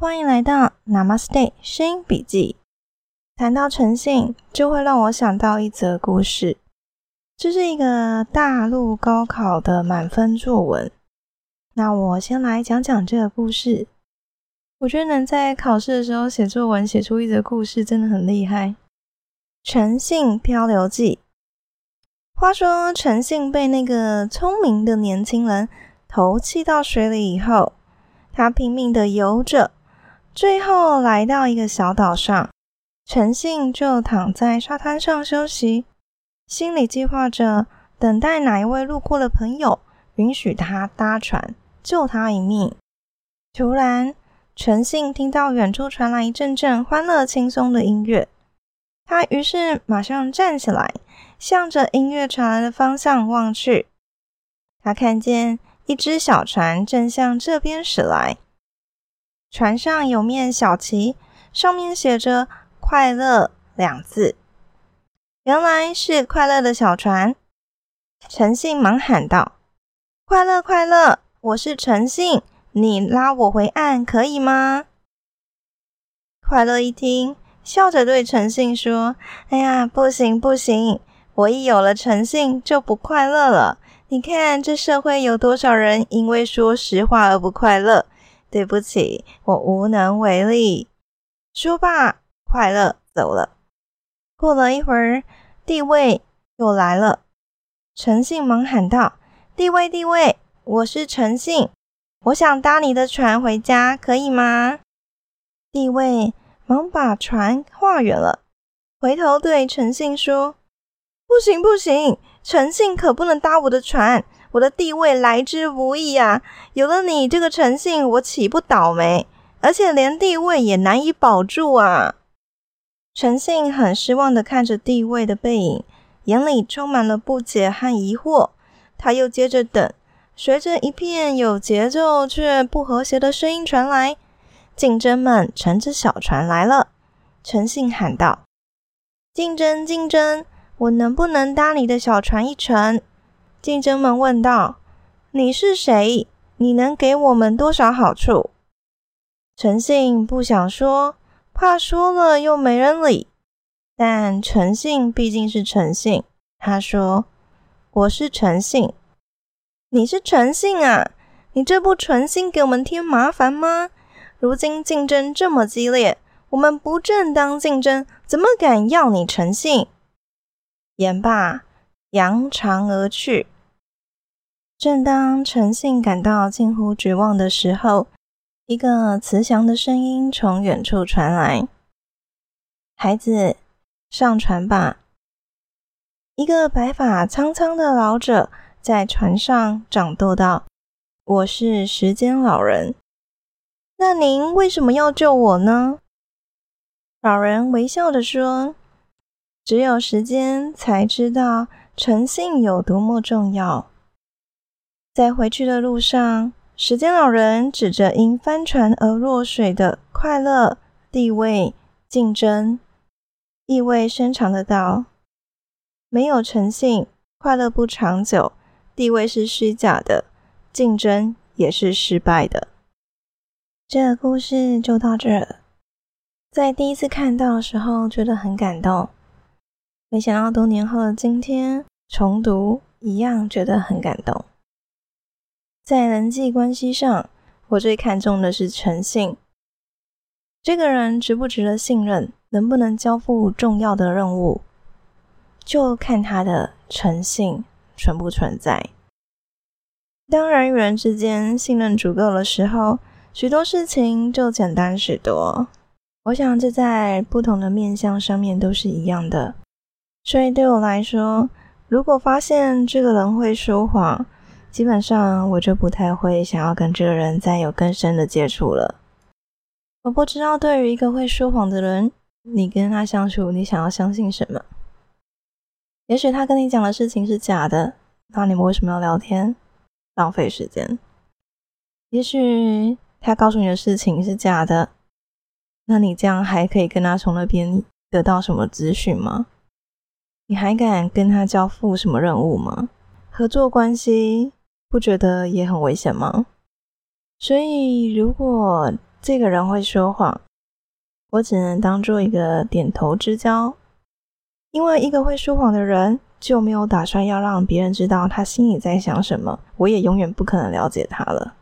欢迎来到 Namaste 声音笔记。谈到诚信，就会让我想到一则故事。这是一个大陆高考的满分作文。那我先来讲讲这个故事。我觉得能在考试的时候写作文，写出一则故事，真的很厉害。诚信漂流记。话说，诚信被那个聪明的年轻人投弃到水里以后，他拼命的游着。最后来到一个小岛上，诚信就躺在沙滩上休息，心里计划着等待哪一位路过的朋友允许他搭船救他一命。突然，诚信听到远处传来一阵阵欢乐轻松的音乐，他于是马上站起来，向着音乐传来的方向望去。他看见一只小船正向这边驶来。船上有面小旗，上面写着“快乐”两字。原来是快乐的小船。诚信忙喊道：“快乐，快乐！我是诚信，你拉我回岸可以吗？”快乐一听，笑着对诚信说：“哎呀，不行，不行！我一有了诚信，就不快乐了。你看这社会有多少人因为说实话而不快乐？”对不起，我无能为力。说罢，快乐走了。过了一会儿，地位又来了。诚信忙喊道：“地位，地位，我是诚信，我想搭你的船回家，可以吗？”地位忙把船画远了，回头对诚信说：“不行，不行，诚信可不能搭我的船。”我的地位来之不易啊！有了你这个诚信，我岂不倒霉？而且连地位也难以保住啊！诚信很失望的看着地位的背影，眼里充满了不解和疑惑。他又接着等，随着一片有节奏却不和谐的声音传来，竞争们乘着小船来了。诚信喊道：“竞争，竞争，我能不能搭你的小船一程？”竞争们问道：“你是谁？你能给我们多少好处？”诚信不想说，怕说了又没人理。但诚信毕竟是诚信，他说：“我是诚信，你是诚信啊！你这不存心给我们添麻烦吗？如今竞争这么激烈，我们不正当竞争，怎么敢要你诚信？”言罢。扬长而去。正当诚信感到近乎绝望的时候，一个慈祥的声音从远处传来：“孩子，上船吧。”一个白发苍苍的老者在船上掌舵道：“我是时间老人。那您为什么要救我呢？”老人微笑着说：“只有时间才知道。”诚信有多么重要？在回去的路上，时间老人指着因帆船而落水的快乐、地位、竞争，意味深长的道：没有诚信，快乐不长久，地位是虚假的，竞争也是失败的。这个故事就到这儿。在第一次看到的时候，觉得很感动。没想到多年后的今天。重读一样觉得很感动。在人际关系上，我最看重的是诚信。这个人值不值得信任，能不能交付重要的任务，就看他的诚信存不存在。当人与人之间信任足够的时候，许多事情就简单许多。我想这在不同的面相上面都是一样的。所以对我来说，如果发现这个人会说谎，基本上我就不太会想要跟这个人再有更深的接触了。我不知道对于一个会说谎的人，你跟他相处，你想要相信什么？也许他跟你讲的事情是假的，那你们为什么要聊天？浪费时间。也许他告诉你的事情是假的，那你这样还可以跟他从那边得到什么资讯吗？你还敢跟他交付什么任务吗？合作关系不觉得也很危险吗？所以，如果这个人会说谎，我只能当做一个点头之交，因为一个会说谎的人就没有打算要让别人知道他心里在想什么，我也永远不可能了解他了。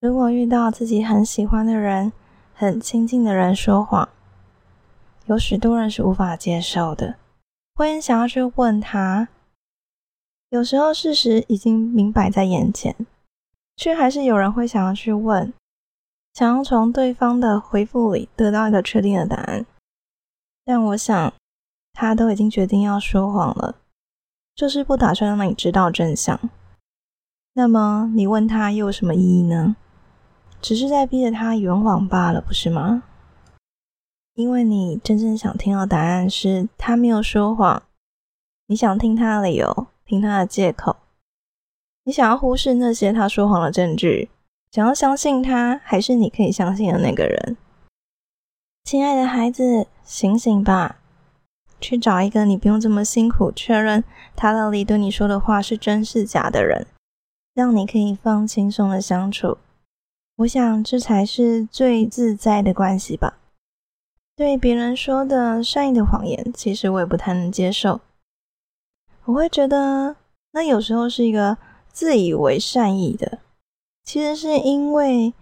如果遇到自己很喜欢的人、很亲近的人说谎，有许多人是无法接受的，会想要去问他。有时候事实已经明摆在眼前，却还是有人会想要去问。想要从对方的回复里得到一个确定的答案，但我想他都已经决定要说谎了，就是不打算让你知道真相。那么你问他又有什么意义呢？只是在逼着他圆谎罢了，不是吗？因为你真正想听到答案是他没有说谎，你想听他的理由，听他的借口，你想要忽视那些他说谎的证据。想要相信他，还是你可以相信的那个人？亲爱的孩子，醒醒吧！去找一个你不用这么辛苦确认他到底对你说的话是真是假的人，让你可以放轻松的相处。我想这才是最自在的关系吧。对别人说的善意的谎言，其实我也不太能接受。我会觉得那有时候是一个自以为善意的。其实是因为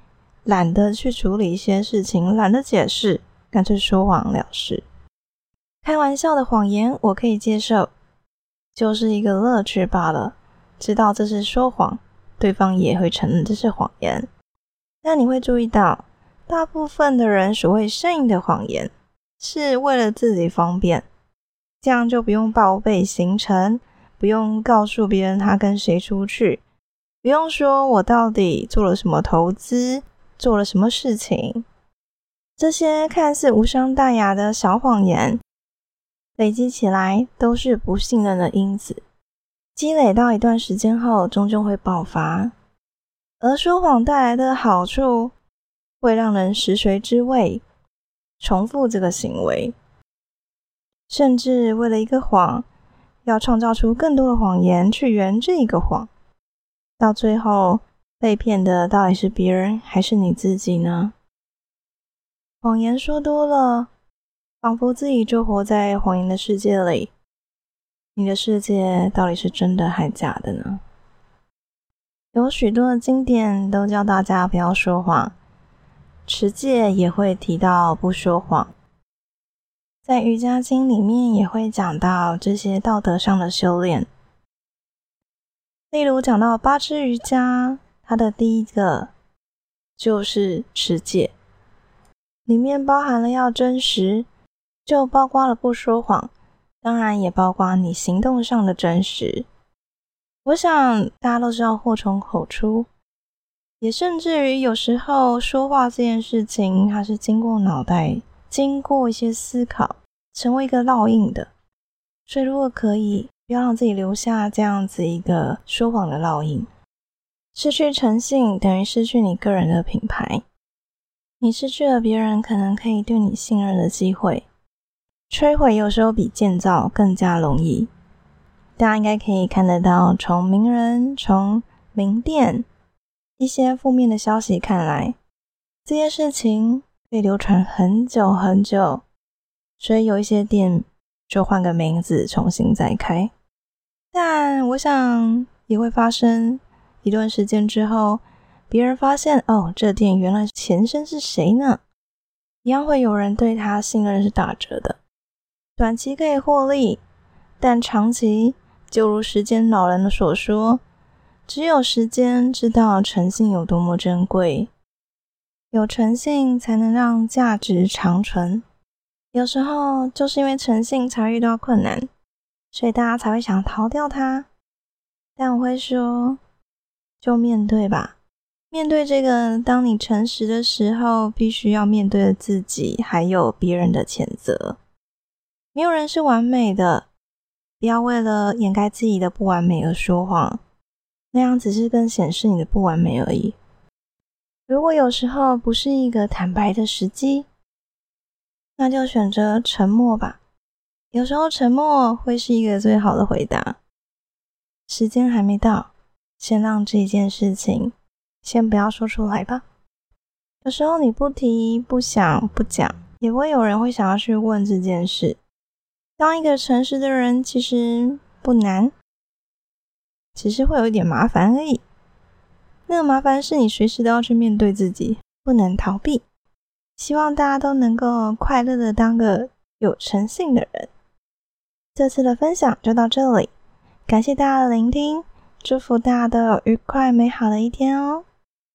懒得去处理一些事情，懒得解释，干脆说谎了事。开玩笑的谎言我可以接受，就是一个乐趣罢了。知道这是说谎，对方也会承认这是谎言。但你会注意到，大部分的人所谓善意的谎言，是为了自己方便，这样就不用报备行程，不用告诉别人他跟谁出去。不用说，我到底做了什么投资，做了什么事情？这些看似无伤大雅的小谎言，累积起来都是不信任的因子。积累到一段时间后，终究会爆发。而说谎带来的好处，会让人食髓知味，重复这个行为，甚至为了一个谎，要创造出更多的谎言去圆这一个谎。到最后，被骗的到底是别人还是你自己呢？谎言说多了，仿佛自己就活在谎言的世界里。你的世界到底是真的还假的呢？有许多的经典都教大家不要说谎，持戒也会提到不说谎，在瑜伽经里面也会讲到这些道德上的修炼。例如讲到八支瑜伽，它的第一个就是持戒，里面包含了要真实，就包括了不说谎，当然也包括你行动上的真实。我想大家都知道祸从口出，也甚至于有时候说话这件事情，它是经过脑袋、经过一些思考，成为一个烙印的。所以如果可以。不要让自己留下这样子一个说谎的烙印，失去诚信等于失去你个人的品牌，你失去了别人可能可以对你信任的机会。摧毁有时候比建造更加容易。大家应该可以看得到，从名人、从名店一些负面的消息看来，这件事情可以流传很久很久，所以有一些店就换个名字重新再开。但我想也会发生一段时间之后，别人发现哦，这店原来前身是谁呢？一样会有人对他信任是打折的，短期可以获利，但长期就如时间老人的所说，只有时间知道诚信有多么珍贵，有诚信才能让价值长存。有时候就是因为诚信才遇到困难。所以大家才会想逃掉它，但我会说，就面对吧。面对这个，当你诚实的时候，必须要面对自己，还有别人的谴责。没有人是完美的，不要为了掩盖自己的不完美而说谎，那样只是更显示你的不完美而已。如果有时候不是一个坦白的时机，那就选择沉默吧。有时候沉默会是一个最好的回答。时间还没到，先让这件事情先不要说出来吧。有时候你不提、不想、不讲，也会有人会想要去问这件事。当一个诚实的人，其实不难，只是会有一点麻烦而已。那个麻烦是你随时都要去面对自己，不能逃避。希望大家都能够快乐的当个有诚信的人。这次的分享就到这里，感谢大家的聆听，祝福大家都有愉快美好的一天哦。